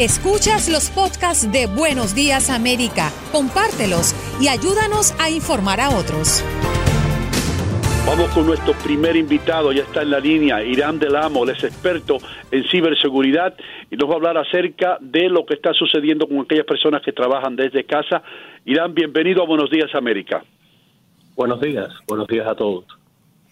Escuchas los podcasts de Buenos Días América, compártelos y ayúdanos a informar a otros. Vamos con nuestro primer invitado, ya está en la línea, Irán Del Amo, él es experto en ciberseguridad y nos va a hablar acerca de lo que está sucediendo con aquellas personas que trabajan desde casa. Irán, bienvenido a Buenos Días América. Buenos días, buenos días a todos.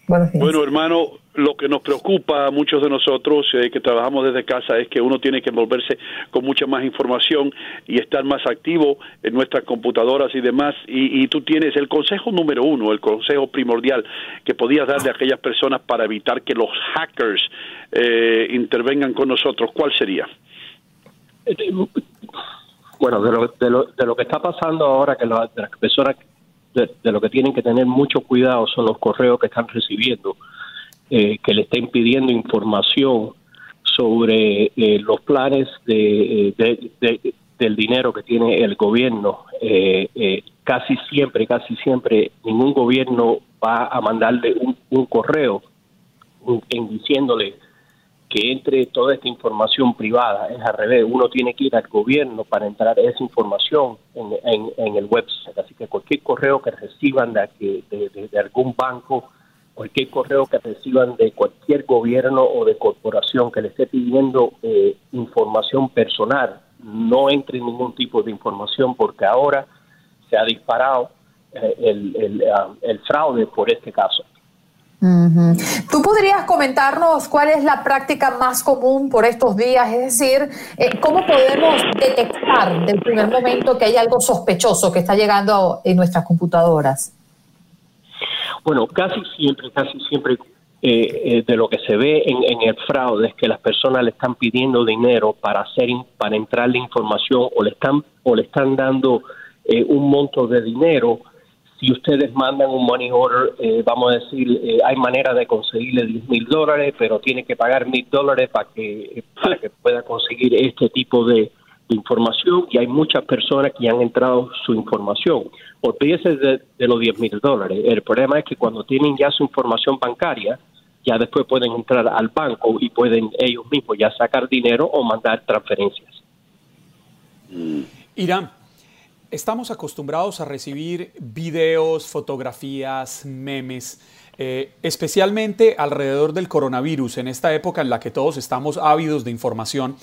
Bueno, hermano, lo que nos preocupa a muchos de nosotros eh, que trabajamos desde casa es que uno tiene que envolverse con mucha más información y estar más activo en nuestras computadoras y demás. Y, tú tienes el consejo número uno, el consejo primordial que podías darle a aquellas personas para evitar que los hackers eh, intervengan con nosotros. ¿Cuál sería? Bueno, de lo, de lo, de lo que está pasando ahora, que las personas de, lo que tienen que tener mucho cuidado son los correos que están recibiendo, eh, que le estén pidiendo información sobre eh, los planes de, del dinero que tiene el gobierno. Eh, casi siempre, casi siempre, ningún gobierno va a mandarle un, un correo en diciéndole que entre toda esta información privada. Es al revés, uno tiene que ir al gobierno para entrar esa información en, en, el website. Así que cualquier correo que reciban de, de, algún banco, cualquier correo que reciban de cualquier gobierno o de corporación que le esté pidiendo eh, información personal, no entre ningún tipo de información porque ahora se ha disparado eh, el, ah, el fraude por este caso. ¿Tú podrías comentarnos cuál es la práctica más común por estos días? Es decir, eh, ¿cómo podemos detectar del primer momento que hay algo sospechoso que está llegando en nuestras computadoras? Bueno, casi siempre, casi siempre eh, eh, de lo que se ve en, el fraude es que las personas le están pidiendo dinero para hacer para entrar la información o le están o le están dando un monto de dinero si ustedes mandan un money order, eh, vamos a decir, eh, hay manera de conseguirle 10 mil dólares, pero tiene que pagar mil dólares para que, para que pueda conseguir este tipo de, información y hay muchas personas que han entrado su información. Olvídese de, de los 10 mil dólares. El problema es que cuando tienen ya su información bancaria, ya después pueden entrar al banco y pueden ellos mismos ya sacar dinero o mandar transferencias. Irán, Estamos acostumbrados a recibir videos, fotografías, memes, eh, especialmente alrededor del coronavirus, en esta época en la que todos estamos ávidos de información.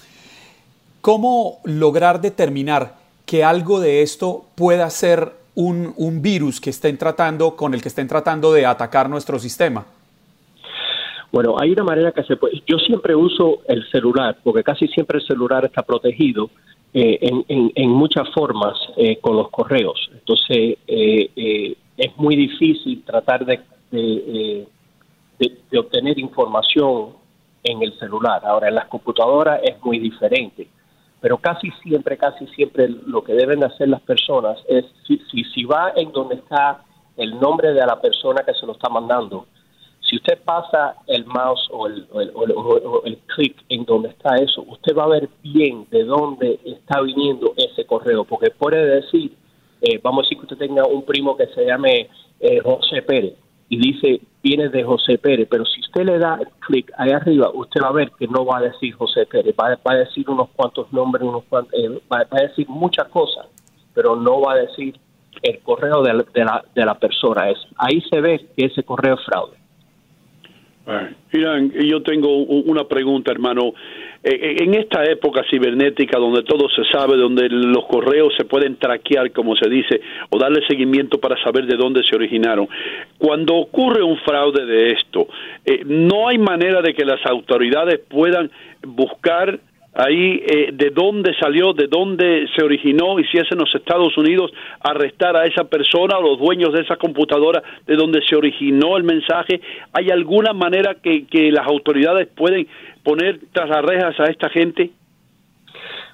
¿Cómo lograr determinar que algo de esto pueda ser un, un virus que estén tratando, con el que estén tratando de atacar nuestro sistema? Bueno, hay una manera que se puede. Yo siempre uso el celular, porque casi siempre el celular está protegido eh, en, en, muchas formas eh, con los correos. Entonces, eh, es muy difícil tratar de, de, de, obtener información en el celular. Ahora, en las computadoras es muy diferente. Pero casi siempre, casi siempre lo que deben hacer las personas es, si, si, si va en donde está el nombre de la persona que se lo está mandando, si usted pasa el mouse o el, clic en donde está eso, usted va a ver bien de dónde está viniendo ese correo, porque puede decir, eh, vamos a decir que usted tenga un primo que se llame eh, José Pérez y dice, viene de José Pérez, pero si usted le da clic ahí arriba, usted va a ver que no va a decir José Pérez, va, a decir unos cuantos nombres, unos eh, va, a decir muchas cosas, pero no va a decir el correo de la, de la, persona. Es, ahí se ve que ese correo es fraude. Miran, yo tengo una pregunta, hermano. Eh, eh, en esta época cibernética donde todo se sabe, donde los correos se pueden traquear, como se dice, o darle seguimiento para saber de dónde se originaron, cuando ocurre un fraude de esto, eh, no hay manera de que las autoridades puedan buscar ahí eh, de dónde salió, de dónde se originó y si es en los Estados Unidos arrestar a esa persona o los dueños de esa computadora de donde se originó el mensaje. ¿Hay alguna manera que, que las autoridades pueden poner tras las rejas a esta gente?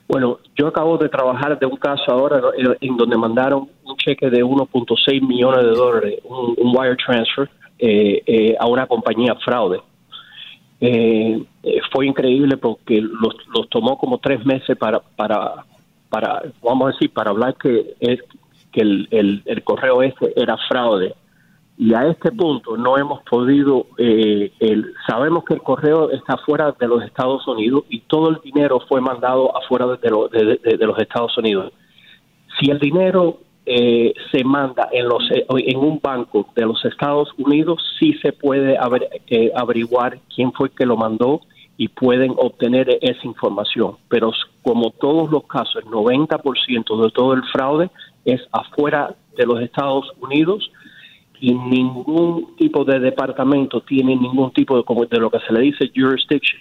Bueno, yo acabo de trabajar de un caso ahora en donde mandaron un cheque de 1.6 millones de dólares, un, wire transfer, eh, eh, a una compañía fraude. Eh, fue increíble porque los, los, tomó como tres meses para, para, para, vamos a decir, para hablar que, es, que el, el, correo ese era fraude. y a este punto no hemos podido, eh, el, sabemos que el correo está fuera de los Estados Unidos y todo el dinero fue mandado afuera de, de, los Estados Unidos. Si el dinero eh, se manda en, los, eh, en un banco de los Estados Unidos, sí se puede averiguar quién fue que lo mandó y pueden obtener esa información. Pero como todos los casos, el 90% de todo el fraude es afuera de los Estados Unidos y ningún tipo de departamento tiene ningún tipo de, como de lo que se le dice jurisdiction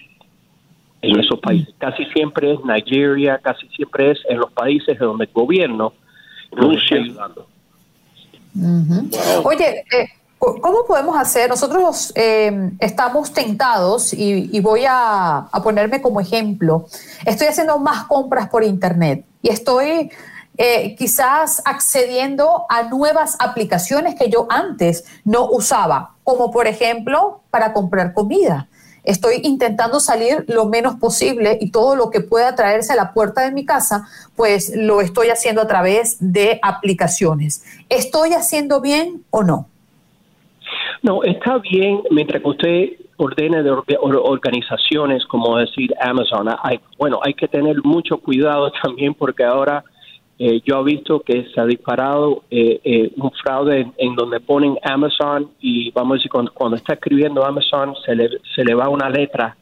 en esos países. Casi siempre es Nigeria, casi siempre es en los países donde el gobierno está ayudando. Oye, eh, ¿cómo podemos hacer? Nosotros eh, estamos tentados y, y voy a, a ponerme como ejemplo. Estoy haciendo más compras por internet y estoy eh, quizás accediendo a nuevas aplicaciones que yo antes no usaba, como por ejemplo para comprar comida. Estoy intentando salir lo menos posible y todo lo que pueda traerse a la puerta de mi casa, pues lo estoy haciendo a través de aplicaciones. ¿Estoy haciendo bien o no? No, está bien mientras que usted ordene de organizaciones como decir Amazon. Hay, bueno, hay que tener mucho cuidado también porque ahora eh, yo he visto que se ha disparado eh, eh, un fraude en, donde ponen Amazon y vamos a decir, cuando, está escribiendo Amazon se le, se le va una letra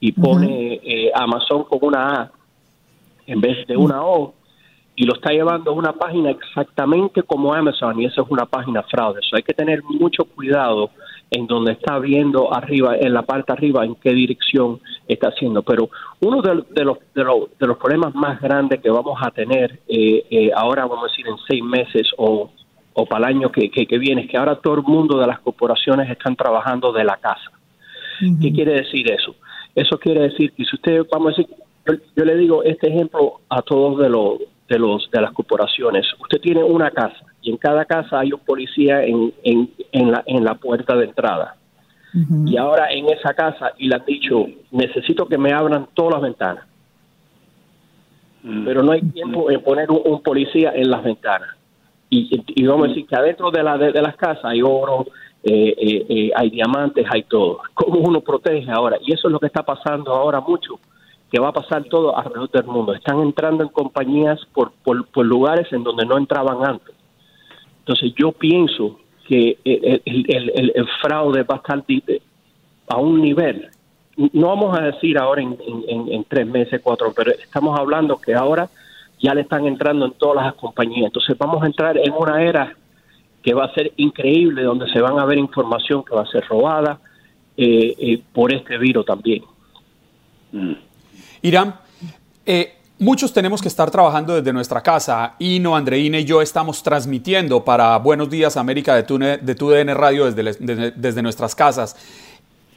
y pone Amazon con una A en vez de una O y lo está llevando a una página exactamente como Amazon y eso es una página fraude. Eso hay que tener mucho cuidado en donde está viendo arriba, en la parte arriba, en qué dirección está haciendo. Pero uno de, los, de, los, de los problemas más grandes que vamos a tener eh, eh, ahora, vamos a decir, en seis meses o, o para el año que, que, viene, es que ahora todo el mundo de las corporaciones están trabajando de la casa. ¿Qué quiere decir eso? Eso quiere decir que si usted, vamos a decir, yo, le digo este ejemplo a todos de los de los de las corporaciones. Usted tiene una casa y en cada casa hay un policía en, en, en, la, en la puerta de entrada. Y ahora en esa casa, y le han dicho, necesito que me abran todas las ventanas. Mm. Pero no hay tiempo en poner un, policía en las ventanas. Y, y, vamos a decir que adentro de, la, de, las casas hay oro, eh, eh, eh, hay diamantes, hay todo. ¿Cómo uno protege ahora? Y eso es lo que está pasando ahora mucho, que va a pasar todo alrededor del mundo. Están entrando en compañías por, por, por lugares en donde no entraban antes. Entonces yo pienso que el, fraude va a estar a un nivel, no vamos a decir ahora en, en, tres meses, cuatro, pero estamos hablando que ahora ya le están entrando en todas las compañías. Entonces vamos a entrar en una era que va a ser increíble, donde se van a ver información que va a ser robada eh, eh, por este virus también. Mm. Irán, eh, Muchos tenemos que estar trabajando desde nuestra casa. Ino, Andreina y yo estamos transmitiendo para Buenos Días América de, TUDN Radio desde, desde nuestras casas.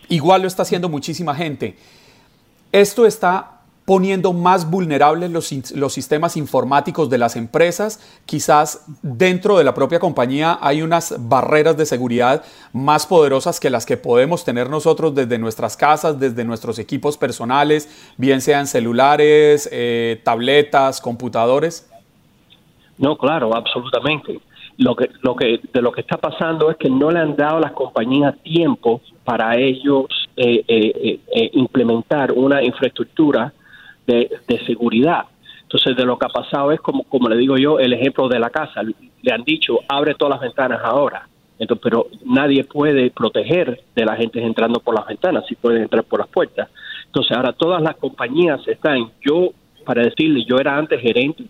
Igual lo está haciendo muchísima gente. Esto está poniendo más vulnerables los, los, sistemas informáticos de las empresas. Quizás dentro de la propia compañía hay unas barreras de seguridad más poderosas que las que podemos tener nosotros desde nuestras casas, desde nuestros equipos personales, bien sean celulares, eh, tabletas, computadores. No, claro, absolutamente. Lo que, lo que, de lo que está pasando es que no le han dado a las compañías tiempo para ellos eh, eh, implementar una infraestructura de, seguridad. Entonces, de lo que ha pasado es como, como le digo yo, el ejemplo de la casa. Le han dicho, abre todas las ventanas ahora. Entonces, pero nadie puede proteger de la gente entrando por las ventanas, si pueden entrar por las puertas. Entonces, ahora todas las compañías están, yo, para decirle, yo era antes gerente,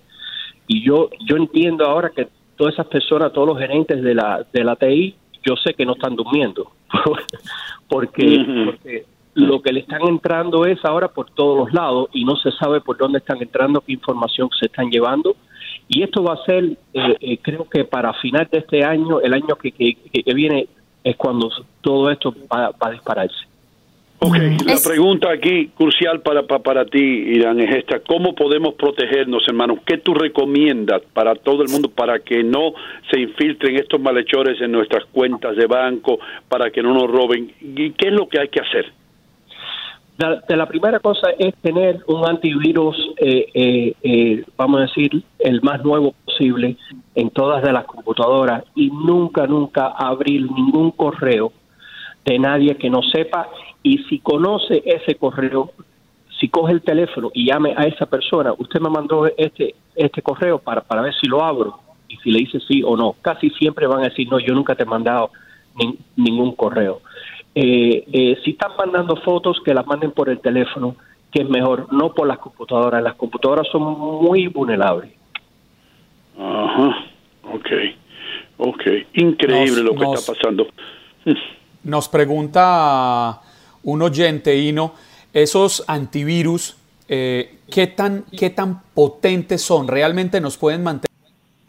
y yo, yo entiendo ahora que todas esas personas, todos los gerentes de la, de la TI, yo sé que no están durmiendo, porque, porque lo que le están entrando es ahora por todos los lados y no se sabe por dónde están entrando, qué información se están llevando. Y esto va a ser, eh, eh, creo que para final de este año, el año que, que, viene, es cuando todo esto va, a dispararse. Ok, la pregunta aquí crucial para, para, para, ti, Irán, es esta. ¿Cómo podemos protegernos, hermanos? ¿Qué tú recomiendas para todo el mundo para que no se infiltren estos malhechores en nuestras cuentas de banco, para que no nos roben? ¿Y qué es lo que hay que hacer? De la primera cosa es tener un antivirus, eh, eh, eh, vamos a decir, el más nuevo posible. en todas de las computadoras y nunca, nunca abrir ningún correo de nadie que no sepa y si conoce ese correo, si coge el teléfono y llame a esa persona, usted me mandó este este correo para, para ver si lo abro y si le dice sí o no. Casi siempre van a decir, no, yo nunca te he mandado ningún correo. Eh, eh, si están mandando fotos, que las manden por el teléfono, que es mejor, no por las computadoras. Las computadoras son muy vulnerables. Ajá, ok, ok. Increíble lo que está pasando. Nos pregunta un oyente, Ino, esos antivirus, eh, ¿qué, tan, ¿qué tan potentes son? ¿Realmente nos pueden mantener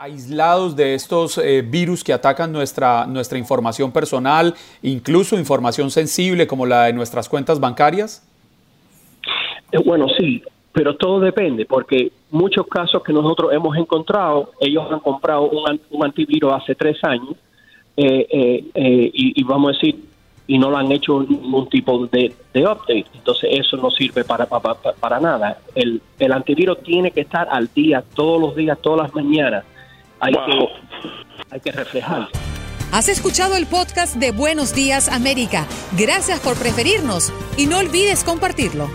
aislados de estos eh, virus que atacan nuestra, nuestra información personal, incluso información sensible como la de nuestras cuentas bancarias? Eh, bueno, sí, pero todo depende, porque muchos casos que nosotros hemos encontrado, ellos han comprado un, un antivirus hace tres años eh, eh, eh, y, vamos a decir, y no lo han hecho ningún tipo de, update. Entonces eso no sirve para, para, para nada. El, el, antivirus tiene que estar al día, todos los días, todas las mañanas. Hay, que, hay que reflejar. Has escuchado el podcast de Buenos Días América. Gracias por preferirnos y no olvides compartirlo.